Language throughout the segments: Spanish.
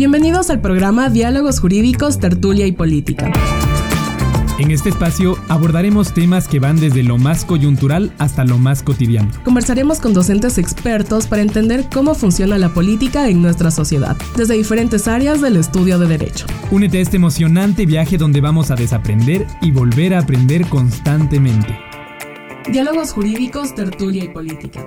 Bienvenidos al programa Diálogos Jurídicos, Tertulia y Política. En este espacio abordaremos temas que van desde lo más coyuntural hasta lo más cotidiano. Conversaremos con docentes expertos para entender cómo funciona la política en nuestra sociedad, desde diferentes áreas del estudio de derecho. Únete a este emocionante viaje donde vamos a desaprender y volver a aprender constantemente. Diálogos jurídicos, tertulia y política.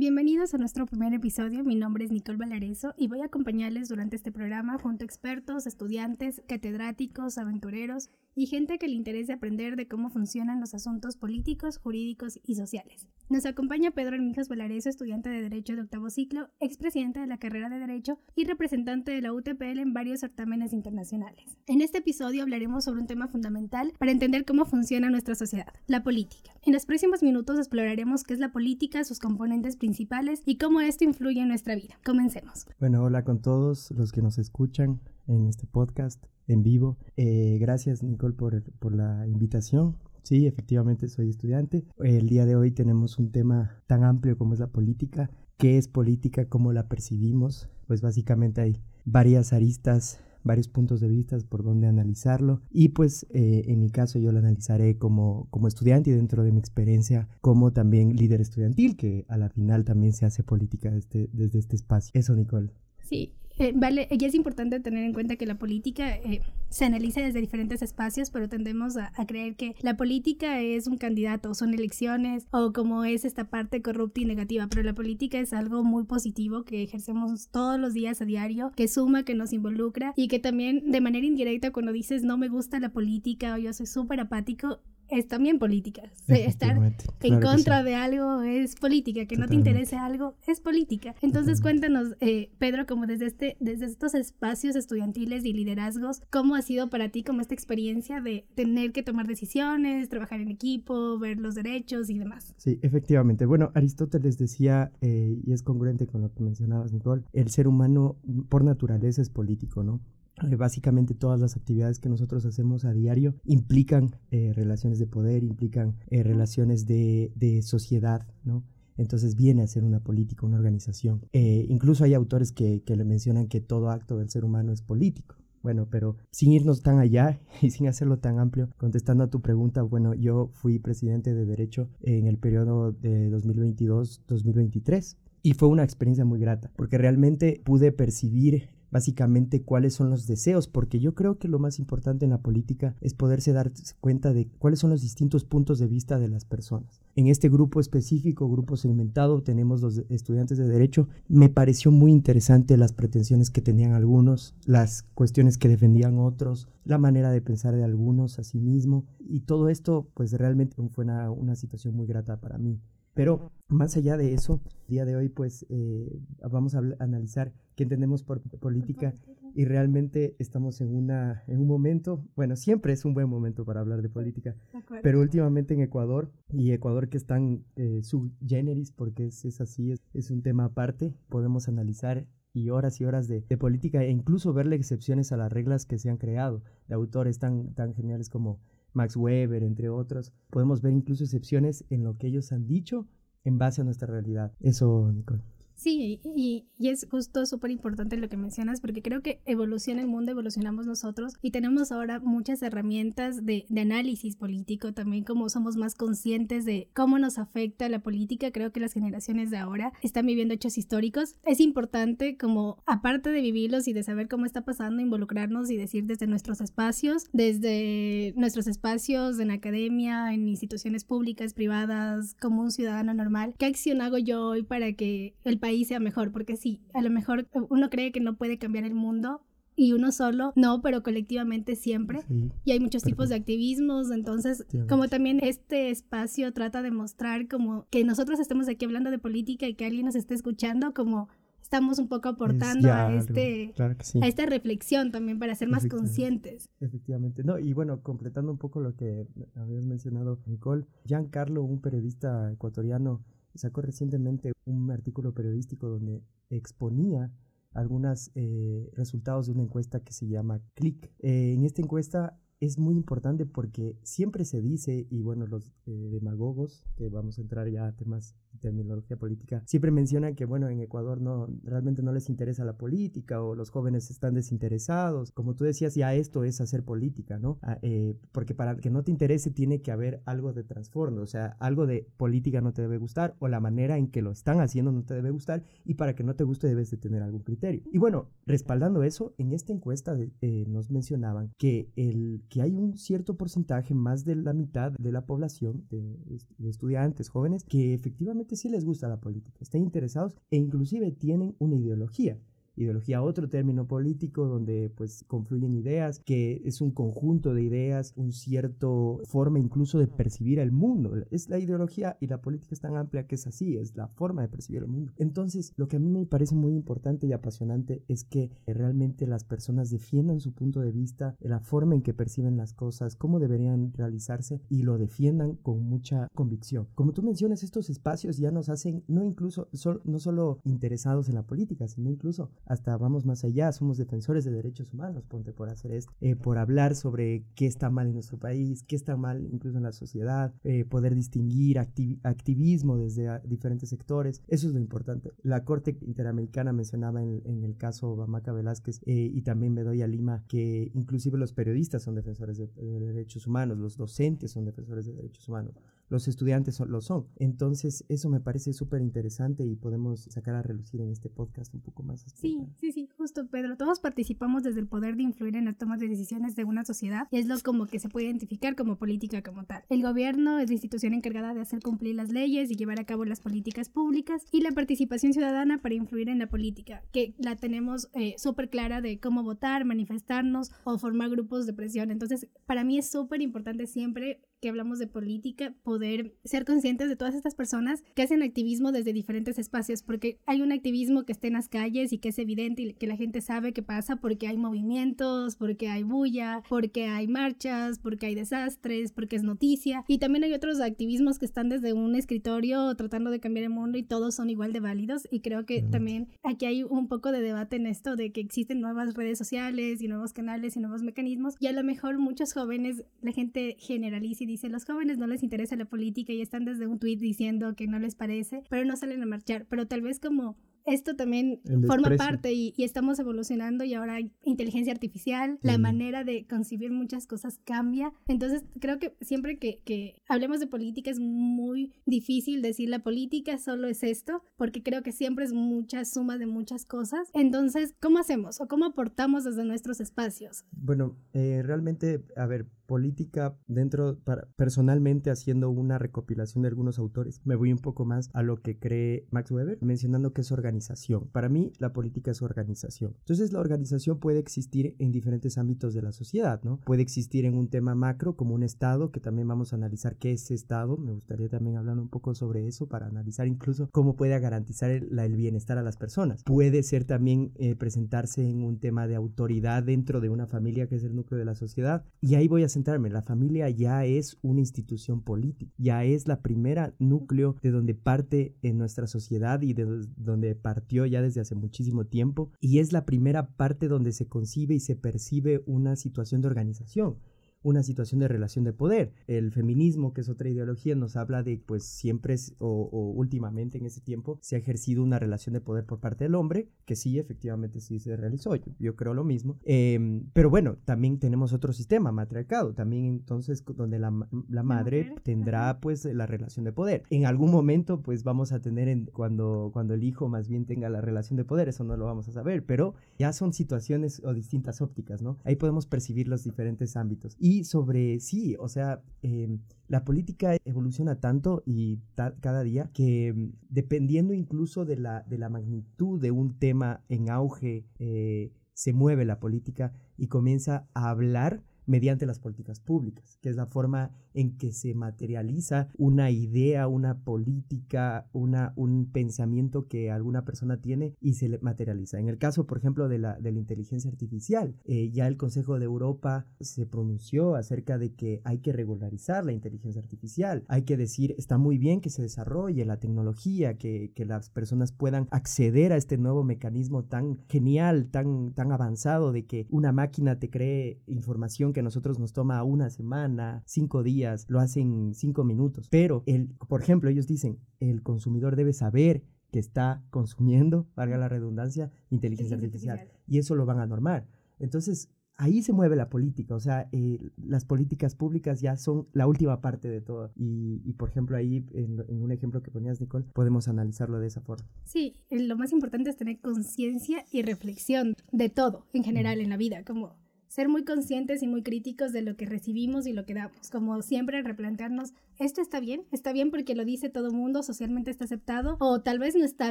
Bienvenidos a nuestro primer episodio. Mi nombre es Nicole Valareso y voy a acompañarles durante este programa junto a expertos, estudiantes, catedráticos, aventureros y gente que le interese aprender de cómo funcionan los asuntos políticos, jurídicos y sociales. Nos acompaña Pedro Hermijas Valareso, estudiante de Derecho de octavo ciclo, expresidente de la carrera de Derecho y representante de la UTPL en varios certámenes internacionales. En este episodio hablaremos sobre un tema fundamental para entender cómo funciona nuestra sociedad, la política. En los próximos minutos exploraremos qué es la política, sus componentes principales y cómo esto influye en nuestra vida. Comencemos. Bueno, hola con todos los que nos escuchan en este podcast en vivo. Eh, gracias Nicole por, por la invitación. Sí, efectivamente soy estudiante. El día de hoy tenemos un tema tan amplio como es la política. ¿Qué es política? ¿Cómo la percibimos? Pues básicamente hay varias aristas varios puntos de vista por donde analizarlo y pues eh, en mi caso yo lo analizaré como, como estudiante y dentro de mi experiencia como también líder estudiantil que a la final también se hace política desde, desde este espacio. Eso Nicole. Sí, eh, vale, y es importante tener en cuenta que la política eh, se analiza desde diferentes espacios, pero tendemos a, creer que la política es un candidato, son elecciones o como es esta parte corrupta y negativa, pero la política es algo muy positivo que ejercemos todos los días a diario, que suma, que nos involucra y que también de manera indirecta cuando dices no me gusta la política o yo soy súper apático, es también política. Estar en contra de algo es política, que no te interese algo es política. Entonces cuéntanos, eh, Pedro, como desde, este, desde estos espacios estudiantiles y liderazgos, ¿cómo ha sido para ti como esta experiencia de tener que tomar decisiones, trabajar en equipo, ver los derechos y demás? Sí, efectivamente. Bueno, Aristóteles decía, eh, y es congruente con lo que mencionabas, Nicole, el ser humano por naturaleza es político, ¿no? Eh, básicamente todas las actividades que nosotros hacemos a diario implican eh, relaciones de poder, implican eh, relaciones de, de, sociedad, ¿no? Entonces viene a ser una política, una organización. incluso hay autores que, que le mencionan que todo acto del ser humano es político. Bueno, pero sin irnos tan allá y sin hacerlo tan amplio, contestando a tu pregunta, bueno, yo fui presidente de Derecho en el periodo de 2022-2023 y fue una experiencia muy grata, porque realmente pude percibir básicamente cuáles son los deseos, porque yo creo que lo más importante en la política es poderse dar cuenta de cuáles son los distintos puntos de vista de las personas. En este grupo específico, grupo segmentado, tenemos los estudiantes de derecho. Me pareció muy interesante las pretensiones que tenían algunos, las cuestiones que defendían otros, la manera de pensar de algunos a sí mismo, y todo esto pues realmente fue una, una situación muy grata para mí. Pero más allá de eso, el día de hoy pues eh, vamos a analizar qué entendemos por política y realmente estamos en, una, en un momento, bueno, siempre es un buen momento para hablar de política, pero últimamente en Ecuador, y Ecuador que están eh, subgeneris, porque es, es así, es, es, un tema aparte, podemos analizar y horas y horas de, de, política e incluso verle excepciones a las reglas que se han creado, de autores tan, tan geniales como Max Weber, entre otros. Podemos ver incluso excepciones en lo que ellos han dicho en base a nuestra realidad. Eso, Nicole. Sí, y, y es justo súper importante lo que mencionas porque creo que evoluciona el mundo, evolucionamos nosotros y tenemos ahora muchas herramientas de, de, análisis político también como somos más conscientes de cómo nos afecta la política, creo que las generaciones de ahora están viviendo hechos históricos. Es importante como aparte de vivirlos y de saber cómo está pasando, involucrarnos y decir desde nuestros espacios, desde nuestros espacios en academia, en instituciones públicas, privadas, como un ciudadano normal, ¿qué acción hago yo hoy para que el país sea mejor, porque sí, a lo mejor uno cree que no puede cambiar el mundo, y uno solo, no, pero colectivamente siempre. y hay muchos tipos de activismos, entonces como también este espacio trata de mostrar como que nosotros estemos aquí hablando de política y que alguien nos esté escuchando, como estamos un poco aportando a este a esta reflexión también para ser más conscientes. Efectivamente. No, y bueno, completando un poco lo que habías mencionado, Nicole, Giancarlo, un periodista ecuatoriano, sacó recientemente un artículo periodístico donde exponía algunos eh, resultados de una encuesta que se llama Click. Eh, en esta encuesta es muy importante porque siempre se dice, y bueno, los eh, demagogos, que vamos a entrar ya a temas de terminología política, siempre mencionan que, bueno, en Ecuador no, realmente no les interesa la política o los jóvenes están desinteresados. Como tú decías, ya esto es hacer política, ¿no? Ah, eh, porque para que no te interese tiene que haber algo de trasfondo, o sea, algo de política no te debe gustar o la manera en que lo están haciendo no te debe gustar y para que no te guste debes de tener algún criterio. Y bueno, respaldando eso, en esta encuesta eh, nos mencionaban que, el, que hay un cierto porcentaje, más de la mitad de la población, de, estudiantes, jóvenes, que efectivamente sí les gusta la política, están interesados e inclusive tienen una ideología ideología, otro término político donde pues confluyen ideas, que es un conjunto de ideas, un cierto forma incluso de percibir el mundo. Es la ideología y la política es tan amplia que es así, es la forma de percibir el mundo. Entonces, lo que a mí me parece muy importante y apasionante es que realmente las personas defiendan su punto de vista, la forma en que perciben las cosas, cómo deberían realizarse y lo defiendan con mucha convicción. Como tú mencionas, estos espacios ya nos hacen no incluso no solo interesados en la política, sino incluso hasta vamos más allá, somos defensores de derechos humanos, ponte por hacer esto, eh, por hablar sobre qué está mal en nuestro país, qué está mal incluso en la sociedad, eh, poder distinguir activismo desde diferentes sectores, eso es lo importante. La Corte Interamericana mencionaba en, el caso Bamaca Velázquez eh, y también Bedoya Lima que inclusive los periodistas son defensores de derechos humanos, los docentes son defensores de derechos humanos los estudiantes lo son. Entonces, eso me parece súper interesante y podemos sacar a relucir en este podcast un poco más. Sí, sí, sí, justo, Pedro. Todos participamos desde el poder de influir en la toma de decisiones de una sociedad y es lo como que se puede identificar como política como tal. El gobierno es la institución encargada de hacer cumplir las leyes y llevar a cabo las políticas públicas y la participación ciudadana para influir en la política, que la tenemos eh, súper clara de cómo votar, manifestarnos o formar grupos de presión. Entonces, para mí es súper importante siempre que hablamos de política, poder ser conscientes de todas estas personas que hacen activismo desde diferentes espacios, porque hay un activismo que está en las calles y que es evidente y que la gente sabe que pasa porque hay movimientos, porque hay bulla, porque hay marchas, porque hay desastres, porque es noticia. Y también hay otros activismos que están desde un escritorio tratando de cambiar el mundo y todos son igual de válidos. Y creo que también aquí hay un poco de debate en esto de que existen nuevas redes sociales y nuevos canales y nuevos mecanismos. Y a lo mejor muchos jóvenes, la gente generaliza y dice, los jóvenes no les interesa la política y están desde un tweet diciendo que no les parece, pero no salen a marchar. Pero tal vez como esto también forma parte y, estamos evolucionando y ahora hay inteligencia artificial, la manera de concebir muchas cosas cambia. Entonces creo que siempre que, que, hablemos de política es muy difícil decir la política solo es esto, porque creo que siempre es mucha suma de muchas cosas. Entonces, ¿cómo hacemos o cómo aportamos desde nuestros espacios? Bueno, eh, realmente, a ver, política dentro, para, personalmente haciendo una recopilación de algunos autores, me voy un poco más a lo que cree Max Weber, mencionando que es organización. Para mí, la política es organización. Entonces, la organización puede existir en diferentes ámbitos de la sociedad, ¿no? Puede existir en un tema macro, como un Estado, que también vamos a analizar qué es Estado. Me gustaría también hablar un poco sobre eso para analizar incluso cómo puede garantizar el, bienestar a las personas. Puede ser también eh, presentarse en un tema de autoridad dentro de una familia que es el núcleo de la sociedad. Y ahí voy a la familia ya es una institución política, ya es la primera núcleo de donde parte en nuestra sociedad y de donde partió ya desde hace muchísimo tiempo y es la primera parte donde se concibe y se percibe una situación de organización una situación de relación de poder. El feminismo, que es otra ideología, nos habla de pues siempre o, últimamente en ese tiempo se ha ejercido una relación de poder por parte del hombre, que sí, efectivamente sí se realizó, yo, creo lo mismo. Em, pero bueno, también tenemos otro sistema, matriarcado, también entonces donde la, madre tendrá pues la relación de poder. En algún momento pues vamos a tener en, cuando, cuando el hijo más bien tenga la relación de poder, eso no lo vamos a saber, pero ya son situaciones o distintas ópticas, ¿no? Ahí podemos percibir los diferentes ámbitos. Y y sobre, sí, o sea, em, la política evoluciona tanto y cada día que em, dependiendo incluso de la, de la magnitud de un tema en auge, eh, se mueve la política y comienza a hablar mediante las políticas públicas, que es la forma en que se materializa una idea, una política, una, un pensamiento que alguna persona tiene y se materializa. En el caso, por ejemplo, de la, de la inteligencia artificial, eh, ya el Consejo de Europa se pronunció acerca de que hay que regularizar la inteligencia artificial, hay que decir, está muy bien que se desarrolle la tecnología, que, que las personas puedan acceder a este nuevo mecanismo tan genial, tan, tan avanzado de que una máquina te cree información que a nosotros nos toma una semana, cinco días, lo hacen cinco minutos. Pero, el, por ejemplo, ellos dicen, el consumidor debe saber que está consumiendo, valga la redundancia, inteligencia artificial. Y eso lo van a normar. Entonces, ahí se mueve la política, o sea, eh, las políticas públicas ya son la última parte de todo. Y, por ejemplo, ahí, en, un ejemplo que ponías, Nicole, podemos analizarlo de esa forma. Sí, lo más importante es tener conciencia y reflexión de todo en general en la vida, como ser muy conscientes y muy críticos de lo que recibimos y lo que damos. Como siempre, replantearnos, ¿esto está bien? ¿Está bien porque lo dice todo mundo, socialmente está aceptado? O tal vez no está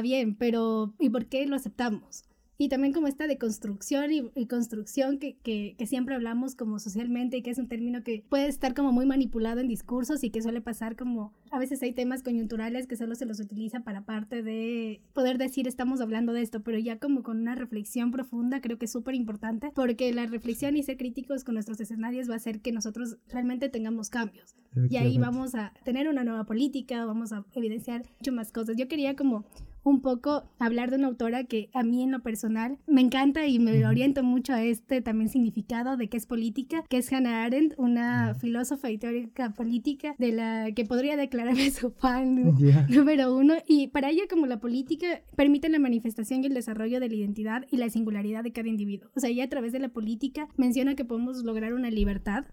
bien, pero ¿y por qué lo aceptamos? Y también como esta de construcción y, construcción que, que, que, siempre hablamos como socialmente y que es un término que puede estar como muy manipulado en discursos y que suele pasar como a veces hay temas coyunturales que solo se los utiliza para parte de poder decir estamos hablando de esto, pero ya como con una reflexión profunda creo que es súper importante porque la reflexión y ser críticos con nuestros escenarios va a hacer que nosotros realmente tengamos cambios y ahí vamos a tener una nueva política, vamos a evidenciar mucho más cosas. Yo quería como un poco hablar de una autora que a mí en lo personal me encanta y me oriento mucho a este también significado de qué es política, que es Hannah Arendt, una filósofa y teórica política de la que podría declararme su fan número uno. Y para ella como la política permite la manifestación y el desarrollo de la identidad y la singularidad de cada individuo. O sea, ella a través de la política menciona que podemos lograr una libertad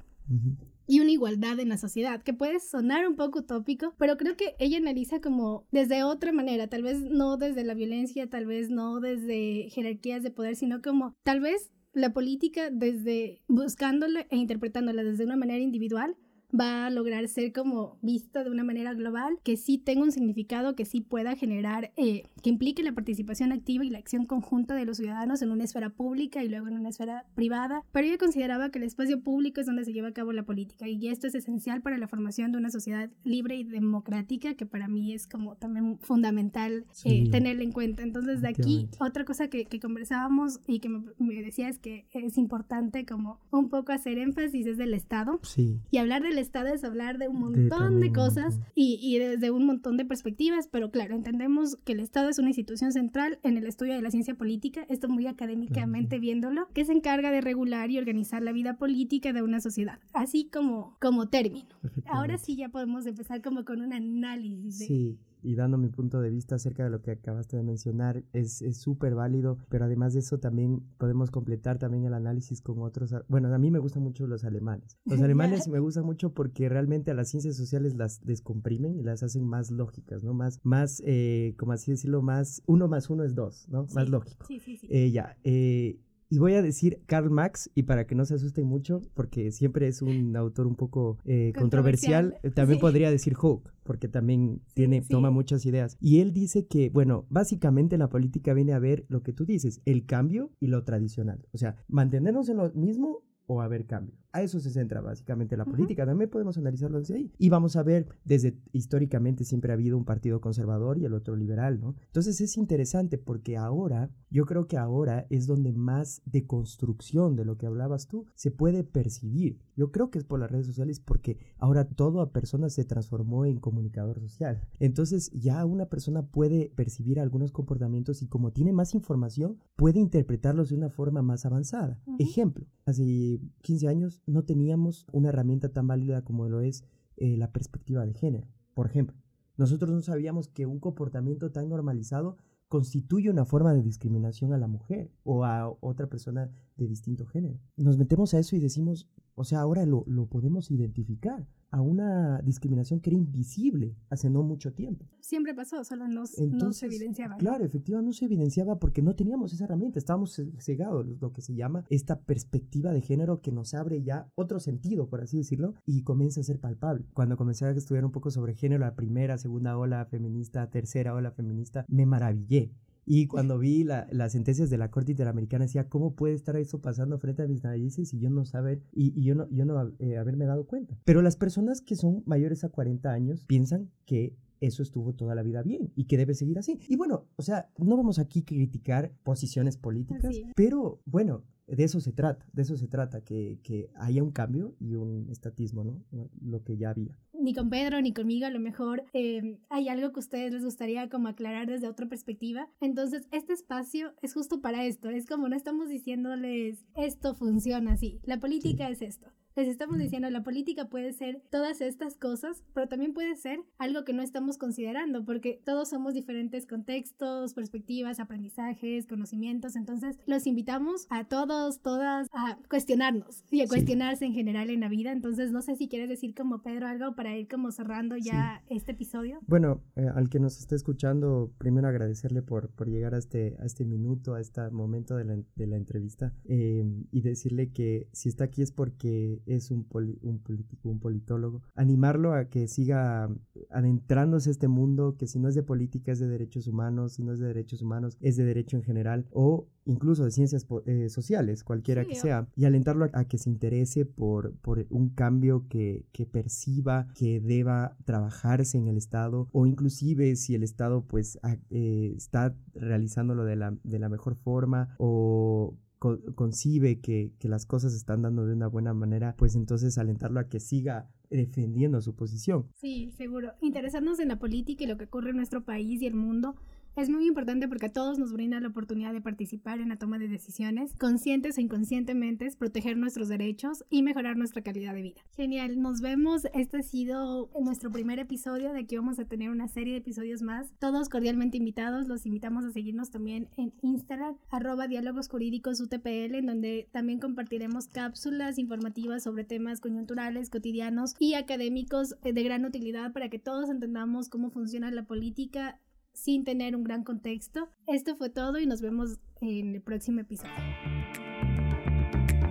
y una igualdad en la sociedad, que puede sonar un poco utópico, pero creo que ella analiza como desde otra manera, tal vez no desde la violencia, tal vez no desde jerarquías de poder, sino como tal vez la política desde buscándola e interpretándola desde una manera individual va a lograr ser como vista de una manera global, que sí tenga un significado, que sí pueda generar, eh, que implique la participación activa y la acción conjunta de los ciudadanos en una esfera pública y luego en una esfera privada. Pero ella consideraba que el espacio público es donde se lleva a cabo la política y esto es esencial para la formación de una sociedad libre y democrática, que para mí es como también fundamental eh, tenerla en cuenta. Entonces, de aquí, otra cosa que, conversábamos y que me, me decía es que es importante como un poco hacer énfasis es del Estado sí. y hablar del Estado es hablar de un montón de, cosas y, y, desde un montón de perspectivas, pero claro, entendemos que el Estado es una institución central en el estudio de la ciencia política, esto muy académicamente viéndolo, que se encarga de regular y organizar la vida política de una sociedad, así como, como término. Ahora sí ya podemos empezar como con un análisis. Sí y dando mi punto de vista acerca de lo que acabaste de mencionar, es súper válido, pero además de eso también podemos completar también el análisis con otros. Bueno, a mí me gustan mucho los alemanes. Los alemanes me gustan mucho porque realmente a las ciencias sociales las descomprimen y las hacen más lógicas, ¿no? Más, más eh, como así decirlo, más uno más uno es dos, ¿no? Más lógico. Sí, sí, sí. Eh, ya, eh, y voy a decir Karl Marx, y para que no se asusten mucho, porque siempre es un autor un poco eh, controversial, también podría decir Hawke, porque también tiene, toma muchas ideas. Y él dice que, bueno, básicamente la política viene a ver lo que tú dices, el cambio y lo tradicional. O sea, mantenernos en lo mismo o haber cambio. A eso se centra básicamente la política. También podemos analizarlo desde ahí. Y vamos a ver, desde históricamente siempre ha habido un partido conservador y el otro liberal, ¿no? Entonces es interesante porque ahora, yo creo que ahora es donde más de construcción de lo que hablabas tú se puede percibir. Yo creo que es por las redes sociales porque ahora toda persona se transformó en comunicador social. Entonces ya una persona puede percibir algunos comportamientos y como tiene más información, puede interpretarlos de una forma más avanzada. Ejemplo, hace 15 años no teníamos una herramienta tan válida como lo es eh, la perspectiva de género. Por ejemplo, nosotros no sabíamos que un comportamiento tan normalizado constituye una forma de discriminación a la mujer o a otra persona de distinto género. Nos metemos a eso y decimos, o sea, ahora lo, lo podemos identificar a una discriminación que era invisible hace no mucho tiempo. Siempre pasó, solo no, se evidenciaba. Claro, efectivamente no se evidenciaba porque no teníamos esa herramienta, estábamos cegados, lo que se llama esta perspectiva de género que nos abre ya otro sentido, por así decirlo, y comienza a ser palpable. Cuando comencé a estudiar un poco sobre género, la primera, segunda ola feminista, tercera ola feminista, me maravillé y cuando vi las sentencias de la Corte Interamericana, decía, ¿cómo puede estar eso pasando frente a mis narices y yo no saber, y, yo no, yo no eh, haberme dado cuenta? Pero las personas que son mayores a 40 años piensan que eso estuvo toda la vida bien y que debe seguir así. Y bueno, o sea, no vamos aquí a criticar posiciones políticas, pero bueno, de eso se trata, de eso se trata, que, que haya un cambio y un estatismo, ¿no? Lo que ya había ni con Pedro ni conmigo a lo mejor eh, hay algo que a ustedes les gustaría como aclarar desde otra perspectiva. Entonces, este espacio es justo para esto. Es como no estamos diciéndoles esto funciona así. La política es esto. Les estamos diciendo, la política puede ser todas estas cosas, pero también puede ser algo que no estamos considerando, porque todos somos diferentes contextos, perspectivas, aprendizajes, conocimientos. Entonces, los invitamos a todos, todas, a cuestionarnos y a cuestionarse en general en la vida. Entonces, no sé si quieres decir como Pedro algo para ir como cerrando ya este episodio. Bueno, eh, al que nos esté escuchando, primero agradecerle por, por llegar a este, a este minuto, a este momento de la, de la entrevista eh, y decirle que si está aquí es porque es un, un político, un politólogo. Animarlo a que siga adentrándose a este mundo, que si no es de política es de derechos humanos, si no es de derechos humanos es de derecho en general o incluso de ciencias eh, sociales, cualquiera que sea, y alentarlo a, que se interese por, por un cambio que, que perciba que deba trabajarse en el Estado o inclusive si el Estado pues eh, está realizándolo de la, de la mejor forma o concibe que, que, las cosas están dando de una buena manera, pues entonces alentarlo a que siga defendiendo su posición. Sí, seguro. Interesarnos en la política y lo que ocurre en nuestro país y el mundo es muy importante porque a todos nos brinda la oportunidad de participar en la toma de decisiones, conscientes e inconscientemente, proteger nuestros derechos y mejorar nuestra calidad de vida. Genial, nos vemos. Este ha sido nuestro primer episodio. De aquí vamos a tener una serie de episodios más. Todos cordialmente invitados. Los invitamos a seguirnos también en Instagram, arroba diálogos UTPL, en donde también compartiremos cápsulas informativas sobre temas coyunturales, cotidianos y académicos de gran utilidad para que todos entendamos cómo funciona la política sin tener un gran contexto. Esto fue todo y nos vemos en el próximo episodio.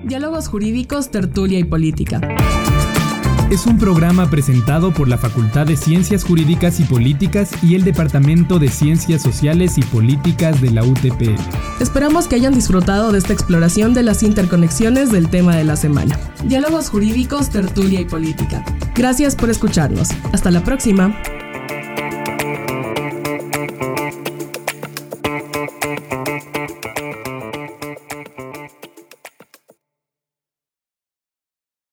Diálogos jurídicos, tertulia y política. Es un programa presentado por la Facultad de Ciencias Jurídicas y Políticas y el Departamento de Ciencias Sociales y Políticas de la UTP. Esperamos que hayan disfrutado de esta exploración de las interconexiones del tema de la semana. Diálogos jurídicos, tertulia y política. Gracias por escucharnos. Hasta la próxima.